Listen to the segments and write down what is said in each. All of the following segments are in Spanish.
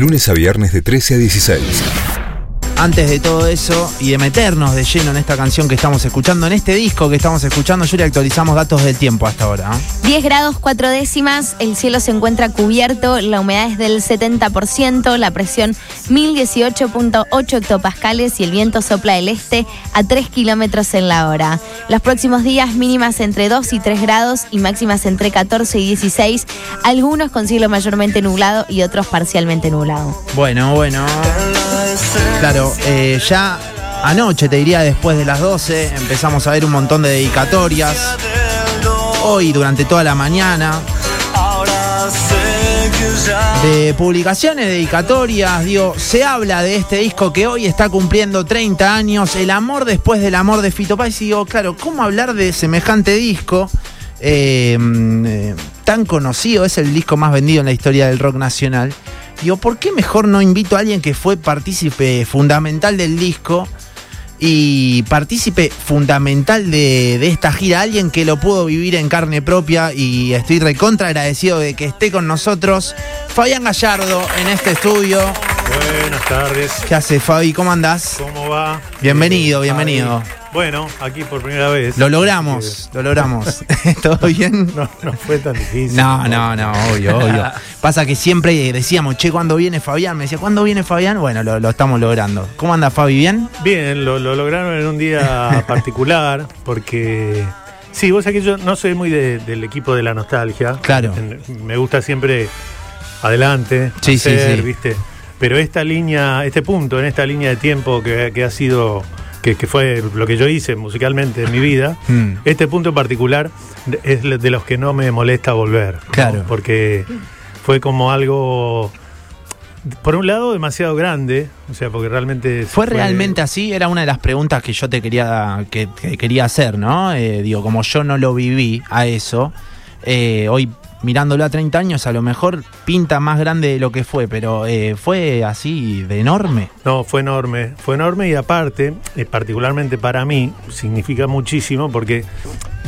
Lunes a viernes de 13 a 16. Antes de todo eso y de meternos de lleno en esta canción que estamos escuchando, en este disco que estamos escuchando, yo le actualizamos datos del tiempo hasta ahora. 10 grados 4 décimas, el cielo se encuentra cubierto, la humedad es del 70%, la presión 1018.8 hectopascales y el viento sopla del este a 3 kilómetros en la hora. Los próximos días mínimas entre 2 y 3 grados y máximas entre 14 y 16, algunos con cielo mayormente nublado y otros parcialmente nublado. Bueno, bueno. Claro, eh, ya anoche, te diría después de las 12, empezamos a ver un montón de dedicatorias. Hoy, durante toda la mañana. De publicaciones, dedicatorias, digo, se habla de este disco que hoy está cumpliendo 30 años, El amor después del amor de Fito Páez. Y digo, claro, ¿cómo hablar de semejante disco? Eh, eh, tan conocido, es el disco más vendido en la historia del rock nacional. Digo, ¿por qué mejor no invito a alguien que fue partícipe fundamental del disco y partícipe fundamental de, esta gira? Alguien que lo pudo vivir en carne propia y estoy recontra agradecido de que esté con nosotros. Fabián Gallardo en este estudio. Buenas tardes. ¿Qué hace Fabi? ¿Cómo andás? ¿Cómo va? Bienvenido, bienvenido. Bueno, aquí por primera vez. Lo logramos, lo logramos. ¿Todo bien? No, no fue tan difícil. No, no, no, obvio, obvio. Pasa que siempre decíamos, che, ¿cuándo viene Fabián? Me decía, ¿cuándo viene Fabián? Bueno, lo, estamos logrando. ¿Cómo anda Fabi? ¿Bien? Bien, lo, lograron en un día particular, porque Sí, vos sabés que yo no soy muy del equipo de la nostalgia. Claro. Me gusta siempre adelante, sí, sí, sí. ¿viste? Pero esta línea, este punto en esta línea de tiempo que, que ha sido que, fue lo que yo hice musicalmente en mi vida, mm. este punto en particular es de los que no me molesta volver. Claro. Porque fue como algo por un lado demasiado grande, o sea, porque realmente fue, realmente así. Era una de las preguntas que yo te quería que, quería hacer, ¿no? Eh, digo, como yo no lo viví a eso, eh, hoy mirándolo a 30 años, a lo mejor pinta más grande de lo que fue, pero eh, fue así de enorme. No, fue enorme, fue enorme y aparte, eh, particularmente para mí, significa muchísimo porque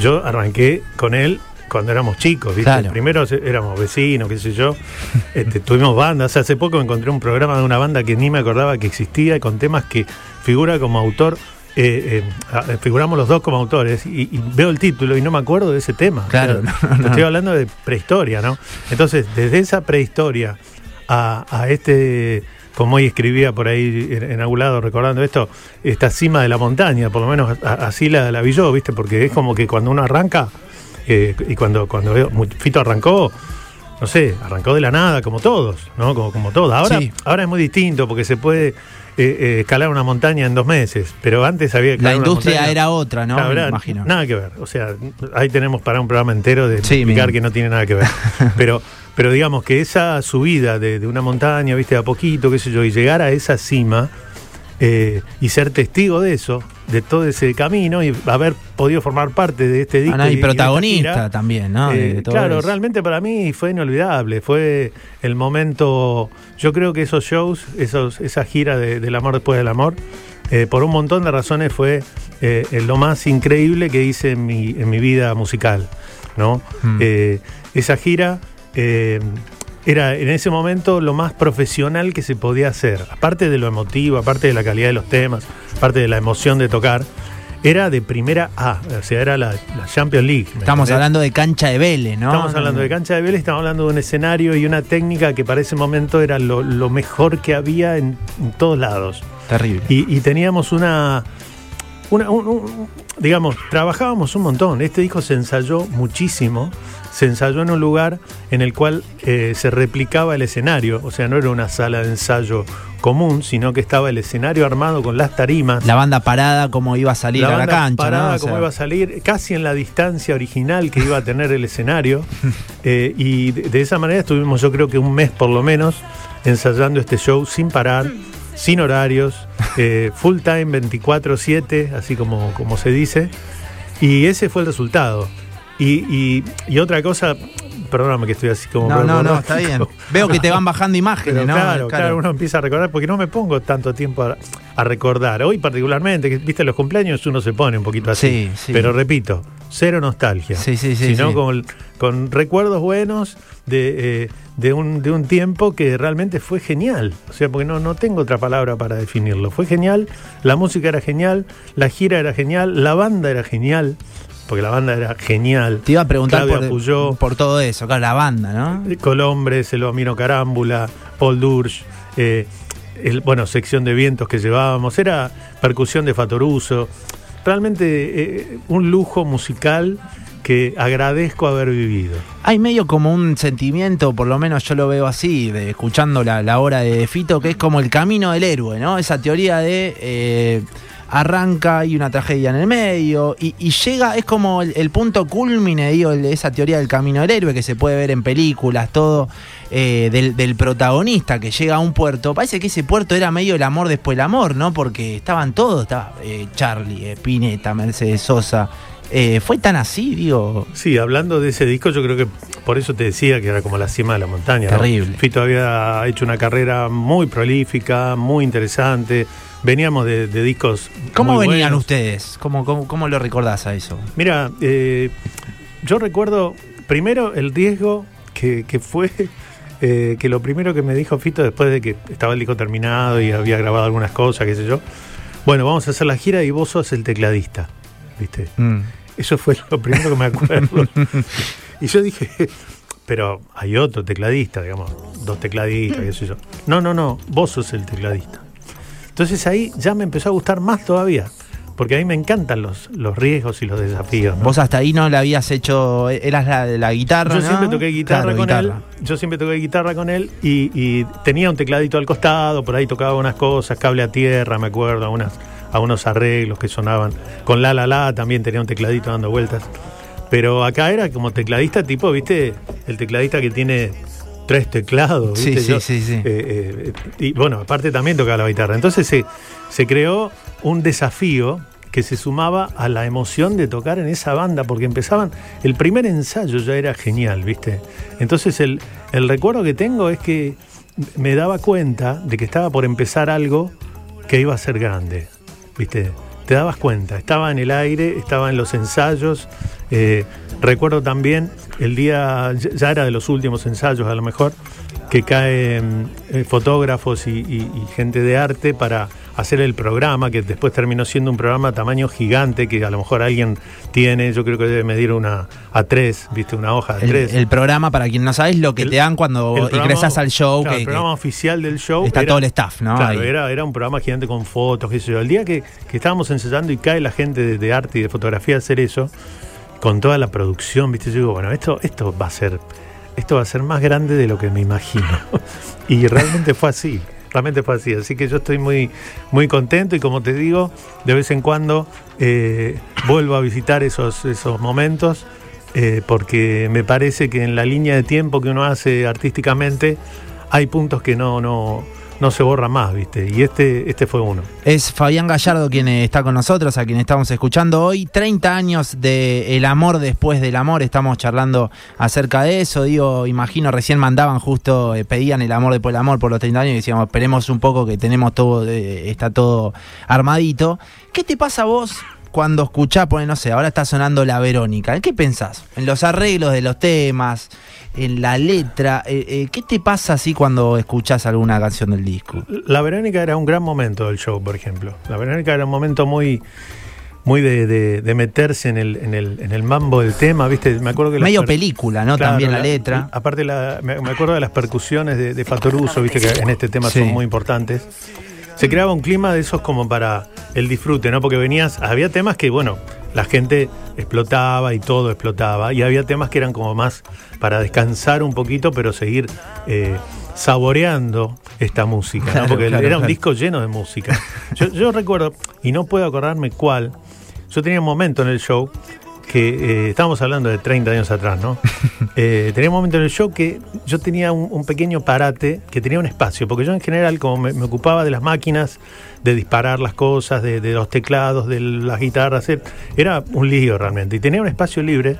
yo arranqué con él cuando éramos chicos, ¿viste? Primero éramos vecinos, qué sé yo. Este, tuvimos bandas. Hace poco encontré un programa de una banda que ni me acordaba que existía, con temas que figura como autor eh, eh, figuramos los dos como autores y, veo el título y no me acuerdo de ese tema. Claro, estoy hablando de prehistoria, ¿no? Entonces, desde esa prehistoria a, este, como hoy escribía por ahí en, algún lado recordando esto, esta cima de la montaña, por lo menos así la, la vi yo, ¿viste? Porque es como que cuando uno arranca, eh, y cuando, cuando Fito arrancó, no sé, arrancó de la nada, como todos, ¿no? Como, como todos. Ahora, ahora es muy distinto porque se puede eh, eh, escalar una montaña en dos meses, pero antes había que La industria era otra, ¿no? Me imagino. Nada que ver. O sea, ahí tenemos para un programa entero de explicar que no tiene nada que ver. pero, pero digamos que esa subida de, de, una montaña, viste, a poquito, qué sé yo, y llegar a esa cima eh, y ser testigo de eso, de todo ese camino y haber podido formar parte de este disco. Ah, y, protagonista también, ¿no? Eh, claro, realmente para mí fue inolvidable, fue el momento, yo creo que esos shows, esos, esa gira de, del amor después del amor, eh, por un montón de razones fue lo más increíble que hice en mi, en mi vida musical, ¿no? Mm. esa gira era en ese momento lo más profesional que se podía hacer. Aparte de lo emotivo, aparte de la calidad de los temas, aparte de la emoción de tocar, era de primera A, o sea, era la, Champions League. Estamos hablando de cancha de Vélez, ¿no? Estamos hablando de cancha de Vélez, estamos hablando de un escenario y una técnica que para ese momento era lo, mejor que había en, todos lados. Terrible. Y, teníamos una, una digamos, trabajábamos un montón. Este disco se ensayó muchísimo se ensayó en un lugar en el cual eh, se replicaba el escenario, o sea, no era una sala de ensayo común, sino que estaba el escenario armado con las tarimas. La banda parada como iba a salir a la cancha. Parada como iba a salir, casi en la distancia original que iba a tener el escenario. Eh, y de, esa manera estuvimos yo creo que un mes por lo menos ensayando este show sin parar, sin horarios, eh, full time 24/7, así como, como se dice. Y ese fue el resultado. Y, y, otra cosa, perdóname que estoy así como. No, no, no, está bien. Veo que te van bajando imágenes, ¿no? Claro, claro, uno empieza a recordar, porque no me pongo tanto tiempo a, recordar. Hoy, particularmente, que viste los cumpleaños, uno se pone un poquito así. Sí, sí. Pero repito, cero nostalgia. Sí, sí, sí. Sino Con, con recuerdos buenos de, eh, de un, de un tiempo que realmente fue genial. O sea, porque no, no tengo otra palabra para definirlo. Fue genial, la música era genial, la gira era genial, la banda era genial. Porque la banda era genial. Te iba a preguntar por, Puyó, por todo eso, claro, la banda, ¿no? Colombres, Elomiro Carámbula, Paul Dursch, eh, el, bueno, sección de vientos que llevábamos, era percusión de Fatoruso. Realmente eh, un lujo musical que agradezco haber vivido. Hay medio como un sentimiento, por lo menos yo lo veo así, de, escuchando la, la obra de Fito, que es como el camino del héroe, ¿no? Esa teoría de eh, arranca y una tragedia en el medio, y, llega, es como el, punto culmine, digo, el- esa teoría del camino del héroe que se puede ver en películas, todo, eh, del, del protagonista que llega a un puerto. Parece que ese puerto era medio el amor después del amor, ¿no? Porque estaban todos, estaba eh, Charlie, Pineta, Mercedes Sosa. Eh, ¿Fue tan así, digo? Sí, hablando de ese disco, yo creo que por eso te decía que era como la cima de la montaña. ¿no? Terrible. Fito había hecho una carrera muy prolífica, muy interesante. Veníamos de, de discos. ¿Cómo muy venían buenos. ustedes? ¿Cómo, cómo, cómo lo recordás a eso? Mira, eh, yo recuerdo primero el riesgo que, que fue eh, que lo primero que me dijo Fito después de que estaba el disco terminado y había grabado algunas cosas, qué sé yo. Bueno, vamos a hacer la gira y vos sos el tecladista, ¿viste? Mm. Eso fue lo primero que me acuerdo. y yo dije, pero hay otro tecladista, digamos, dos tecladistas, qué sé yo. No, no, no, vos sos el tecladista. Entonces ahí ya me empezó a gustar más todavía, porque a mí me encantan los, los riesgos y los desafíos. ¿no? Vos hasta ahí no le habías hecho, eras la, la guitarra, Yo ¿no? siempre toqué guitarra Claro, con guitarra. él. Yo siempre toqué guitarra con él y, y tenía un tecladito al costado, por ahí tocaba unas cosas, cable a tierra, me acuerdo, unas, a unos arreglos que sonaban. Con La La La también tenía un tecladito dando vueltas. Pero acá era como tecladista tipo, viste, el tecladista que tiene tres teclados. Sí, sí, sí, sí. eh, eh, y bueno, aparte también tocaba la guitarra. Entonces se, se creó un desafío que se sumaba a la emoción de tocar en esa banda, porque empezaban, el primer ensayo ya era genial, ¿viste? Entonces el, el recuerdo que tengo es que me daba cuenta de que estaba por empezar algo que iba a ser grande, ¿viste? Te dabas cuenta, estaba en el aire, estaba en los ensayos. eh, recuerdo también el día, ya- era de los últimos ensayos a lo mejor, que caen eh, fotógrafos y gente de arte para hacer el programa, que después terminó siendo un programa tamaño gigante, que a lo mejor alguien tiene, yo creo que debe medir una A3, ¿viste? Una hoja de El, 3. el programa, para quien no sabes, lo que El- te dan cuando programa- ingresas al show. claro, que, el que programa oficial del show. está todo el staff, ¿no? Claro, era, era un programa gigante con fotos, qué sé yo. El día que, que estábamos ensayando y cae la gente de, de arte y de fotografía a hacer eso, con toda la producción, viste, yo digo, bueno, esto, esto va a ser, esto va a ser más grande de lo que me imagino. y realmente fue así. Realmente fue así, así que yo estoy muy, muy contento y como te digo, de vez en cuando eh, vuelvo a visitar esos, esos momentos eh, porque me parece que en la línea de tiempo que uno hace artísticamente hay puntos que no, no, no se borran más, ¿viste? Y este, este fue uno. Es Fabián Gallardo quien está con nosotros, a quien estamos escuchando hoy. 30 años de El amor después del amor. Estamos charlando acerca de eso. Digo, imagino, recién mandaban justo, eh, pedían el amor después del amor por los 30 años y decíamos, esperemos un poco que tenemos todo, eh, está todo armadito. ¿Qué te pasa a vos? Cuando escuchás, pone, no sé, ahora está sonando la Verónica. ¿En qué pensás? En los arreglos de los temas, en la letra. eh, eh, ¿Qué te pasa así cuando escuchás alguna canción del disco? La Verónica era un gran momento del show, por ejemplo. La Verónica era un momento muy muy de, de- de meterse en el, en, el, en el mambo del tema, ¿viste? Me acuerdo que Medio película, ¿no? Claro, También la, letra. Aparte, la- me, me acuerdo de las percusiones de, de Fatoruso, viste que en este tema Sí. son muy importantes. Se creaba un clima de esos como para el disfrute, ¿no? Porque venías, había temas que, bueno, la gente explotaba y todo explotaba. Y había temas que eran como más para descansar un poquito, pero seguir eh, saboreando esta música, ¿no? Claro, Porque claro, era un claro. disco lleno de música. Yo, yo recuerdo, y no puedo acordarme cuál, yo tenía un momento en el show que eh, estábamos hablando de 30 años atrás, ¿no? Eh, tenía un momento en el show que yo tenía un, un pequeño parate que tenía un espacio, porque yo en general, como me, me ocupaba de las máquinas, de disparar las cosas, de, de los teclados, de las guitarras, eh, era un lío realmente. Y tenía un espacio libre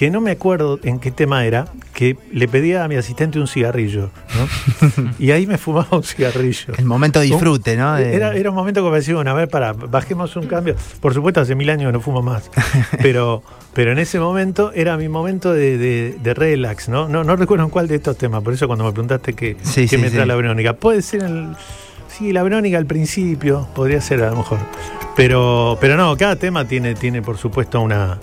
que no me acuerdo en qué tema era, que le pedía a mi asistente un cigarrillo, ¿no? y ahí me fumaba un cigarrillo. El momento disfrute, ¿no? De- Era, era un momento como decía, bueno, a ver, para, bajemos un cambio. Por supuesto, hace mil años que no fumo más. Pero, pero en ese momento era mi momento de, de- de relax, ¿no? ¿no? No recuerdo en cuál de estos temas, por eso cuando me preguntaste qué, Sí, qué sí, me trae sí. la Verónica. Puede ser el. Sí, la Verónica al principio, podría ser a lo mejor. Pero, pero no, cada tema tiene, tiene por supuesto una,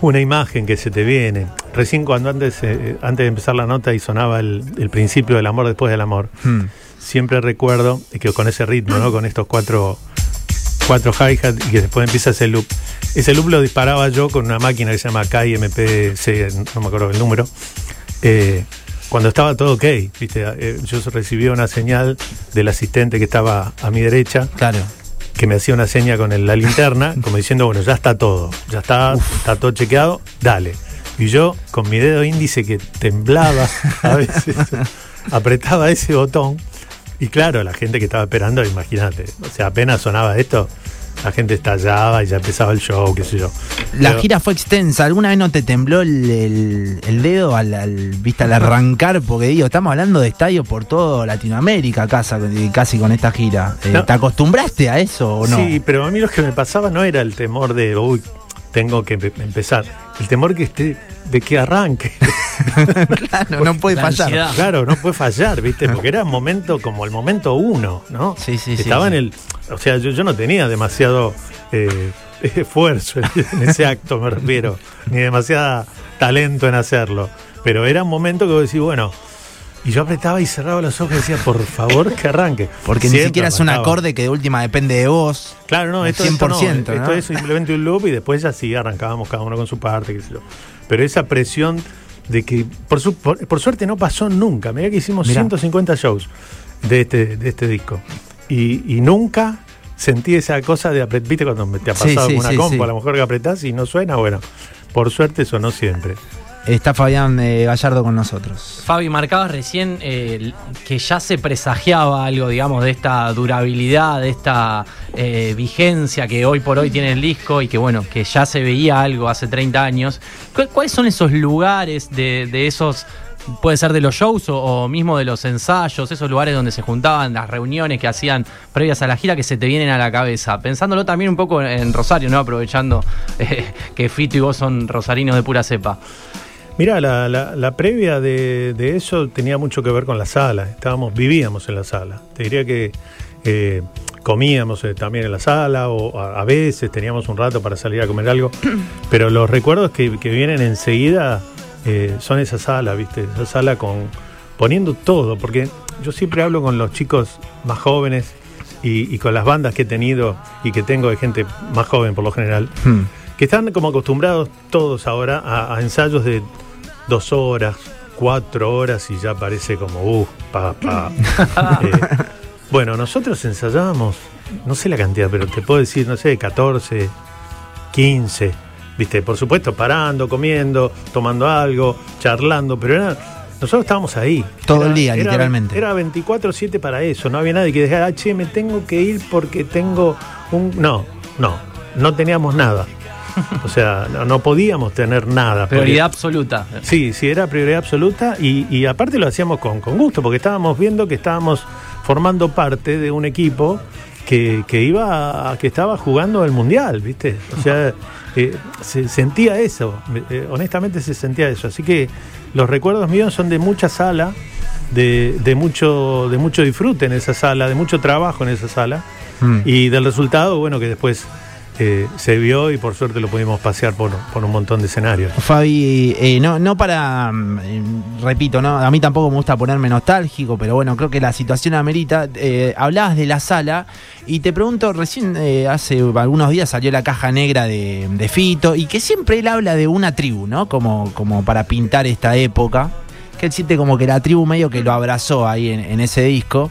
una imagen que se te viene. Recién cuando antes, eh, antes de empezar la nota y sonaba el, el principio del amor después del amor, Hmm. siempre recuerdo que con ese ritmo, ¿no? Con estos cuatro, cuatro hi-hat y que después empieza ese loop. Ese loop lo disparaba yo con una máquina que se llama KIMPC, no me acuerdo el número. eh, cuando estaba todo ok, ¿viste? Eh, yo recibía una señal del asistente que estaba a mi derecha, Claro. Que me hacía una seña con el- la linterna, como diciendo, bueno, ya está todo, ya está, está todo chequeado, dale. Y yo, con mi dedo índice que temblaba a veces, apretaba ese botón. Y claro, la gente que estaba esperando, imagínate, o sea, apenas sonaba esto, la gente estallaba y ya empezaba el show, qué sé yo. La Pero- gira fue extensa. ¿Alguna vez no te tembló el, el- el dedo al, al- viste, al arrancar? Porque digo, estamos hablando de estadios por toda Latinoamérica casa- casi con esta gira. Eh, No. ¿Te acostumbraste a eso o no? Sí, pero a mí lo que me pasaba no era el temor de, uy, tengo que empe- empezar. El temor que esté, de que arranque. claro, no puede La fallar. ansiedad. Claro, no puede fallar, ¿viste? Porque era un momento como el momento uno, ¿no? Sí, sí, sí, Estaba sí. en el. O sea, yo, yo no tenía demasiado eh, esfuerzo en ese acto, me refiero, ni demasiada talento en hacerlo. Pero era un momento que vos decís, bueno. Y yo apretaba y cerraba los ojos y decía, por favor, que arranque. Porque ni siquiera es un arrancaba. acorde que de última depende de vos. Claro, no, esto, esto no, 100%, esto ¿no? es simplemente un loop y después ya sí arrancábamos cada uno con su parte, qué sé yo. Pero esa presión de que, por, su- por, por suerte no pasó nunca. Mirá que hicimos Mirá. 150 shows de este, de este disco. Y, y nunca sentí esa cosa de apretar, viste cuando te ha pasado sí, una sí, compa, a lo mejor que apretás y no suena, bueno, por suerte sonó siempre. Está Fabián eh, Gallardo con nosotros. Fabi, marcabas recién eh, que ya se presagiaba algo, digamos, de esta durabilidad, de esta eh, vigencia que hoy por hoy tiene el disco y que, bueno, que ya se veía algo hace 30 años. ¿Cu- ¿Cuáles son esos lugares de, esos, puede ser de los shows o, o mismo de los ensayos, esos lugares donde se juntaban, las reuniones que hacían previas a la gira que se te vienen a la cabeza? Pensándolo también un poco en Rosario, ¿no? Aprovechando eh, que Fito y vos son rosarinos de pura cepa. Mira, la, la- la previa de, de eso tenía mucho que ver con la sala. Estábamos, vivíamos en la sala. Te diría que eh, comíamos eh, también en la sala o a, a veces teníamos un rato para salir a comer algo. Pero los recuerdos que, que vienen enseguida eh, son esa sala, ¿viste? Esa sala con poniendo todo, porque yo siempre hablo con los chicos más jóvenes y, y con las bandas que he tenido y que tengo de gente más joven por lo general Hmm. que están como acostumbrados todos ahora a, a ensayos de dos horas, cuatro horas y ya parece como, uh, pa, pa. Eh, bueno, nosotros ensayábamos, no sé la cantidad, pero te puedo decir, no sé, 14, 15, viste, por supuesto, parando, comiendo, tomando algo, charlando, pero era, nosotros estábamos ahí. Todo Era- el día, era- literalmente. Era 24-7 para eso, no había nadie que dijera, ah, che, me tengo que ir porque tengo un... No, no, no teníamos nada. O sea, no, no podíamos tener nada. Prioridad absoluta. Sí, sí, era prioridad absoluta y, y aparte lo hacíamos con, con gusto, porque estábamos viendo que estábamos formando parte de un equipo que, que iba a- que estaba jugando el mundial, ¿viste? O sea, eh, se sentía eso, eh, honestamente se sentía eso. Así que los recuerdos míos son de mucha sala, de, de mucho, de mucho disfrute en esa sala, de mucho trabajo en esa sala, Hmm. y del resultado, bueno, que después eh, se vio y por suerte lo pudimos pasear por, por un montón de escenarios. Fabi, eh, no, no para, mm, repito, no, a mí tampoco me gusta ponerme nostálgico, pero bueno, creo que la situación amerita. Eh, hablabas de la sala y te pregunto, recién eh, hace algunos días salió la caja negra de, de Fito y que siempre él habla de una tribu, ¿no? Como, como para pintar esta época, que él siente como que la tribu medio que lo abrazó ahí en ese disco.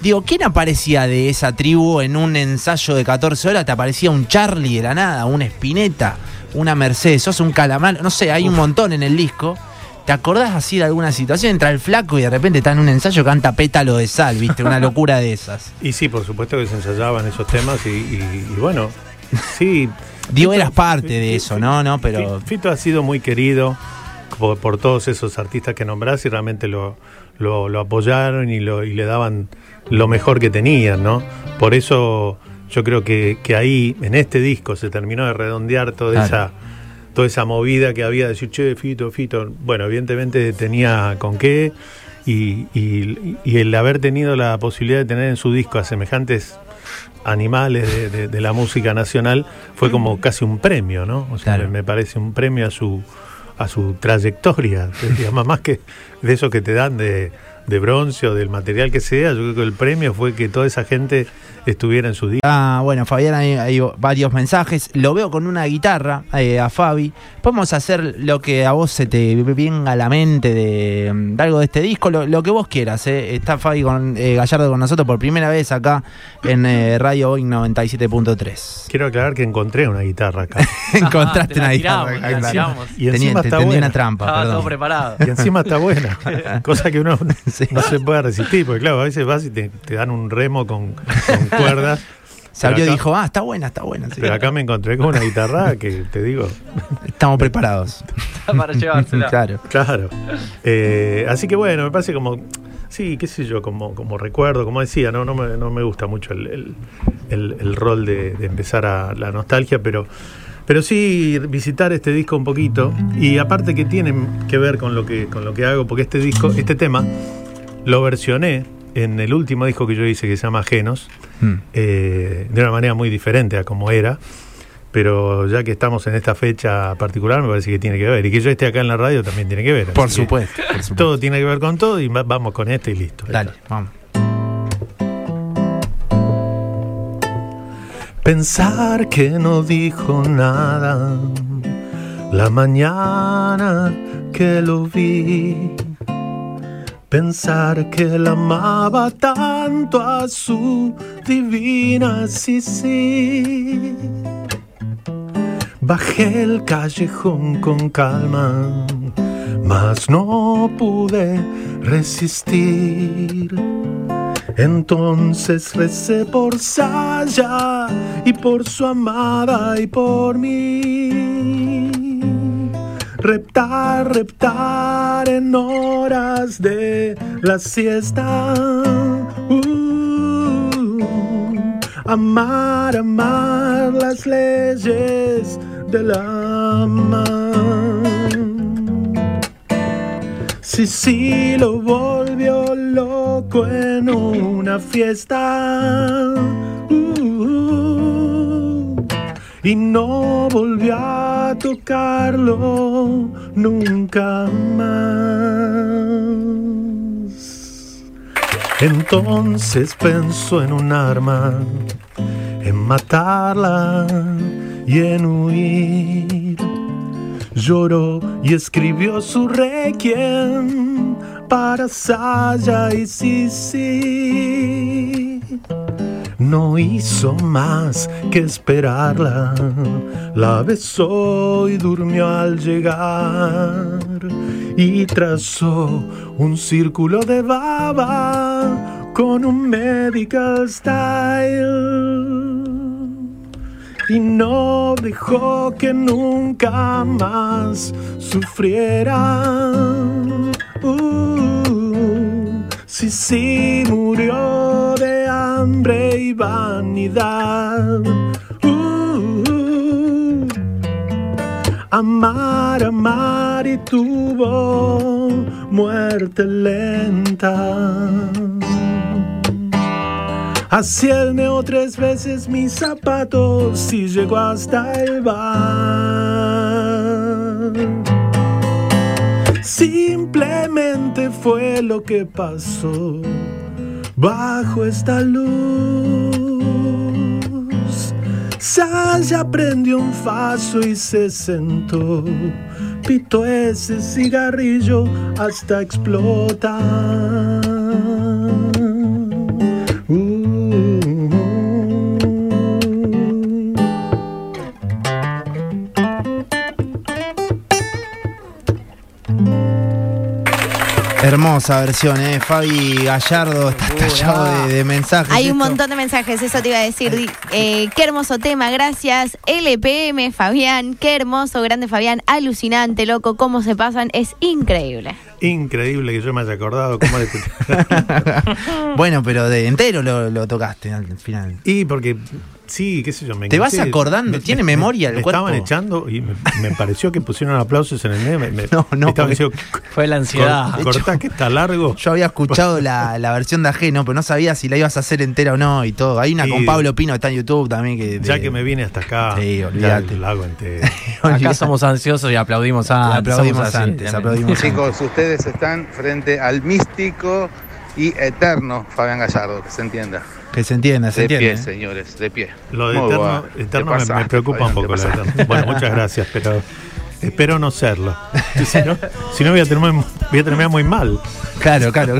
Digo, ¿quién aparecía de esa tribu en un ensayo de 14 horas? ¿Te aparecía un Charlie de la nada, una Spinetta, una Mercedes, sos un calamar? No sé, hay un montón en el disco. ¿Te acordás así de alguna situación? Entra el flaco y de repente está en un ensayo, canta pétalo de sal, ¿viste? Una locura de esas. Y sí, por supuesto que se ensayaban esos temas y, y- y bueno, sí, Digo, eras parte de eso, ¿no? no pero... Fito ha sido muy querido por, por todos esos artistas que nombrás y realmente lo, lo, lo apoyaron y, lo, y le daban lo mejor que tenían, ¿no? Por eso yo creo que, que ahí, en este disco, se terminó de redondear toda Claro. esa toda esa movida que había de decir, che, Fito, Fito. Bueno, evidentemente tenía con qué y, y- y el haber tenido la posibilidad de tener en su disco a semejantes animales de, de- de la música nacional fue como casi un premio, ¿no? O sea, Claro. me, me parece un premio a su a su trayectoria, digamos, más que de eso que te dan de, de bronce o del material que sea, yo creo que el premio fue que toda esa gente estuviera en su disco. Ah, bueno, Fabián, hay, hay varios mensajes. Lo veo con una guitarra eh, a Fabi. Podemos hacer lo que a vos se te venga a la mente de, de algo de este disco, lo, lo que vos quieras. eh. Está Fabi con, eh, Gallardo con nosotros por primera vez acá en eh, Radio Boeing 97.3. Quiero aclarar que encontré una guitarra acá. Encontraste Te la una tiramos, guitarra. acá, claro. Y encima Tenía- te está buena. una trampa, Estaba todo preparado. Y encima está buena, cosa que uno Sí. no se puede resistir, porque claro, a veces vas y te, te dan un remo con, con cuerdas. Se abrió y Pero acá- dijo, ah, está buena, está buena. sí. Pero acá me encontré con una guitarra que te digo, Estamos preparados. para llevársela. claro. claro. Eh, así que bueno, me parece como, sí, qué sé yo, como, como recuerdo, como decía, no, no, me, no me gusta mucho el, el- el- el rol de, de empezar a la nostalgia, pero, pero sí visitar este disco un poquito. Y aparte que tiene que ver con lo que, con lo que hago, porque este disco, este tema, lo versioné en el último disco que yo hice que se llama Genos. Mm. eh, de una manera muy diferente a como era. Pero ya que estamos en esta fecha particular, me parece que tiene que ver. Y que yo esté acá en la radio también tiene que ver. Por que supuesto, por supuesto. Todo tiene que ver con todo y va- vamos con este y listo. Dale, vamos. Pensar que no dijo nada la mañana que lo vi. Pensar que la amaba tanto a su divina sí. Bajé el callejón con calma, mas no pude resistir. Entonces recé por Saya y por su amada y por mí. Reptar, reptar en horas de la siesta. Uh, amar, amar las leyes del amar. Sí, lo volvió loco en una fiesta. Uh, y no volvió a tocarlo nunca más. Entonces pensó en un arma, en matarla y en huir lloró y escribió su requiem para Saya y Sisi. No hizo más que esperarla, la besó y durmió al llegar y trazó un círculo de baba con un medical style y no dejó que nunca más sufriera. Uh, sí, sí, murió de hambre y vanidad. Uh, amar, amar y tuvo muerte lenta. Meó tres veces mis zapatos y llegó hasta el bar. Simplemente fue lo que pasó bajo esta luz. Saya prendió un faso y se sentó. Pitó ese cigarrillo hasta explotar. Hermosa versión, ¿eh? Fabi Gallardo está tallado de, de mensajes. Hay un Esto- montón de mensajes, eso te iba a decir. Eh, qué hermoso tema, gracias. LPM, Fabián, qué hermoso, grande Fabián, alucinante, loco, cómo se pasan, es increíble. Increíble que yo me haya acordado cómo le Bueno, pero de entero lo, lo tocaste al final. Y porque, sí, qué sé yo, me ¿Te vas acordando? ¿Tiene memoria el me cuerpo? estaban echando y me, me pareció que pusieron aplausos en el medio. Me, me- No, no, me diciendo, Fue la ansiedad. "Cor- cortá que está largo. Yo había escuchado la, la versión de ajeno, pero no sabía si la ibas a hacer entera o no y todo. Hay una Sí. con Pablo Pino que está en YouTube también. Que Ya de- que me vine hasta acá, Sí, ya olvídate. lo hago entero. Acá somos ansiosos y aplaudimos antes. aplaudimos así, antes, aplaudimos antes. Chicos, ustedes están frente al místico y eterno Fabián Gallardo, que se entienda. Que se entienda, se de entiende. pie, ¿eh? señores, de pie. Lo de Muy eterno, me, preocupa un poco. de eterno. Bueno, muchas gracias, pero espero no serlo. Si no, si no voy, a terminar, voy a terminar muy mal. Claro, claro.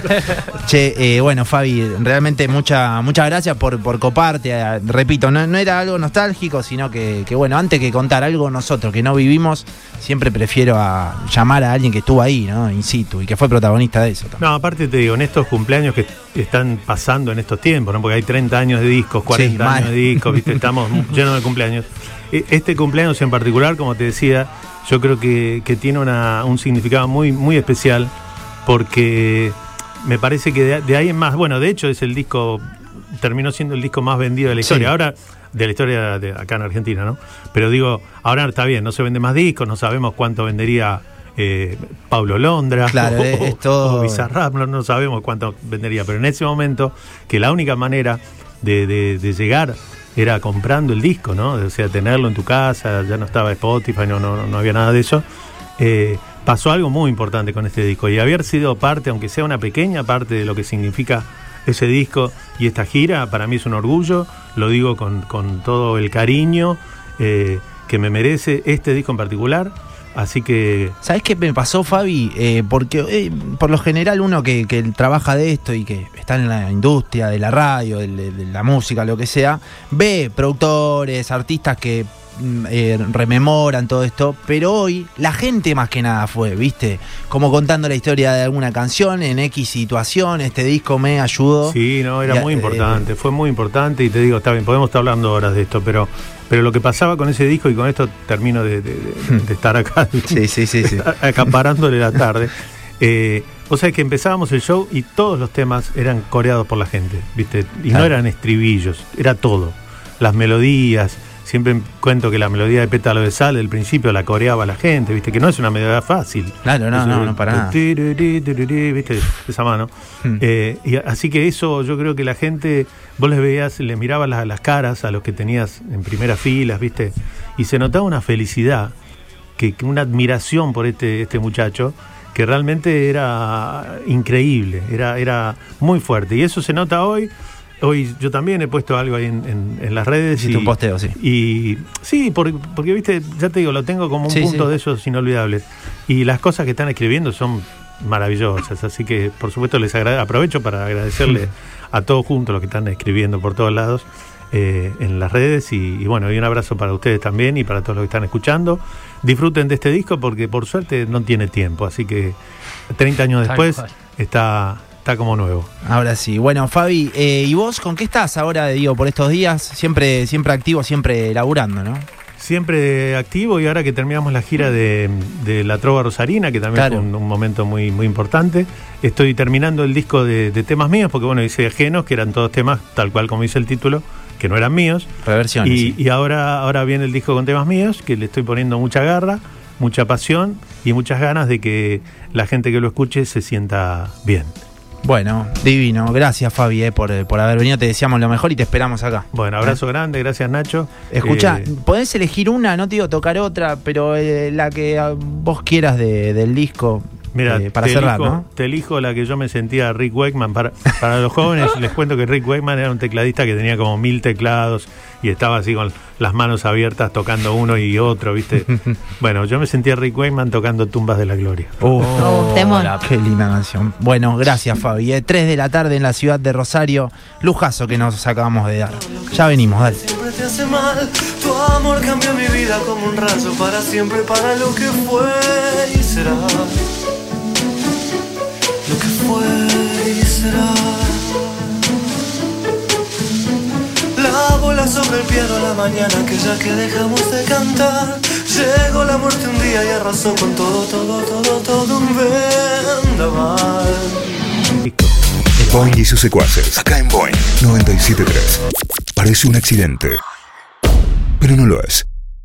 che, eh, bueno, Fabi, realmente mucha, muchas gracias por, por coparte. Eh, repito, no, no era algo nostálgico, sino que, que, bueno, antes que contar algo nosotros que no vivimos, siempre prefiero a llamar a alguien que estuvo ahí, ¿no? In situ y que fue protagonista de eso también. No, aparte te digo, en estos cumpleaños que están pasando en estos tiempos, ¿no? porque hay 30 años de discos, 40 mal. años de discos, ¿viste? estamos llenos de cumpleaños. E- Este cumpleaños en particular, como te decía, yo creo que, que tiene una- un significado muy, muy especial porque me parece que de, de ahí en más, bueno, de hecho es el disco, terminó siendo el disco más vendido de la historia. Sí. Ahora, de la historia de acá en Argentina, ¿no? Pero digo, ahora está bien, no se vende más discos, no sabemos cuánto vendería eh, Pablo Londra Claro, o, es todo- o Bizarrap, no, no sabemos cuánto vendería, pero en ese momento que la única manera de, de- de llegar era comprando el disco, ¿no? O sea, tenerlo en tu casa, ya no estaba Spotify, no, no, no había nada de eso. Eh, pasó algo muy importante con este disco y haber sido parte, aunque sea una pequeña parte de lo que significa ese disco y esta gira, para mí es un orgullo, lo digo con, con todo el cariño eh, que me merece este disco en particular. Así que ¿Sabes qué me pasó, Fabi? Eh, porque eh, por lo general uno que, que trabaja de esto y que está en la industria de la radio, de, la música, lo que sea, ve productores, artistas que eh, rememoran todo esto, pero hoy la gente más que nada fue, ¿viste? Como contando la historia de alguna canción en X situación, este disco me ayudó. Sí, no, era Y, muy eh, importante, fue muy importante y te digo, está bien, podemos estar hablando horas de esto, pero, pero lo que pasaba con ese disco y con esto termino de, de- de- de estar acá Sí, sí, sí, sí. acaparándole la tarde. Eh, vos sabés que empezábamos el show y todos los temas eran coreados por la gente, ¿viste? Y no eran estribillos, era todo. Las melodías, siempre cuento que la melodía de Pétalo de Sal del principio la coreaba la gente, ¿viste? Que no es una melodía fácil. Claro, no, no, no, para nada. ¿Viste? Esa mano. Hmm. Eh, y así que eso yo creo que la gente, vos les veías, les mirabas las, las caras a los que tenías en primeras filas, ¿viste? Y se notaba una felicidad, que, que una admiración por este, este muchacho, que realmente era increíble, era, era muy fuerte. Y eso se nota hoy. Hoy yo también he puesto algo ahí en, en- en las redes. Hiciste un posteo, sí. Y sí, por- porque, viste, ya te digo, lo tengo como un Sí, punto sí. de esos inolvidables. Y las cosas que están escribiendo son maravillosas. Así que, por supuesto, les aprovecho para agradecerle a todos juntos los que están escribiendo por todos lados eh, en las redes. Y, y bueno, y un abrazo para ustedes también y para todos los que están escuchando. Disfruten de este disco porque, por suerte, no tiene tiempo. Así que 30 años después está, está como nuevo. Ahora sí. Bueno, Fabi, eh, ¿y vos con qué estás ahora, digo, por estos días? Siempre, siempre activo, siempre laburando, ¿no? Siempre activo y ahora que terminamos la gira de, de La Trova Rosarina, que también Claro. fue un, un momento muy, muy importante, estoy terminando el disco de, de temas míos, porque bueno, hice ajenos, que eran todos temas, tal cual como dice el título, que no eran míos. Reversiones. Y, sí. y ahora, ahora viene el disco con temas míos, que le estoy poniendo mucha garra, mucha pasión y muchas ganas de que la gente que lo escuche se sienta bien. Bueno, divino. Gracias, Fabi, eh, por, eh, por haber venido. Te deseamos lo mejor y te esperamos acá. Bueno, abrazo grande, gracias Nacho. Escucha, Eh, podés elegir una, no te digo tocar otra, pero eh, la que ah, vos quieras de- del disco Mira, eh, para te, cerrar, elijo, ¿no? te elijo la que yo me sentía Rick Wakeman. Para, para los jóvenes les cuento que Rick Wakeman era un tecladista que tenía como mil teclados y estaba así con las manos abiertas tocando uno y otro, ¿viste? bueno, yo me sentía Rick Wakeman tocando Tumbas de la Gloria. Oh, temón. qué linda canción. Bueno, gracias, Fabi. eh. Tres de la tarde en la ciudad de Rosario. Lujazo que nos acabamos de dar. Ya venimos, dale. siempre te hace mal. Tu amor cambió mi vida como un rayo para siempre, para lo que fue y será. Del piano a la mañana que ya que dejamos de cantar Llegó la muerte un día y arrasó con todo, todo, todo, todo un vendaval Boing y sus secuaces. Acá en Boing 973. Parece un accidente, pero no lo es.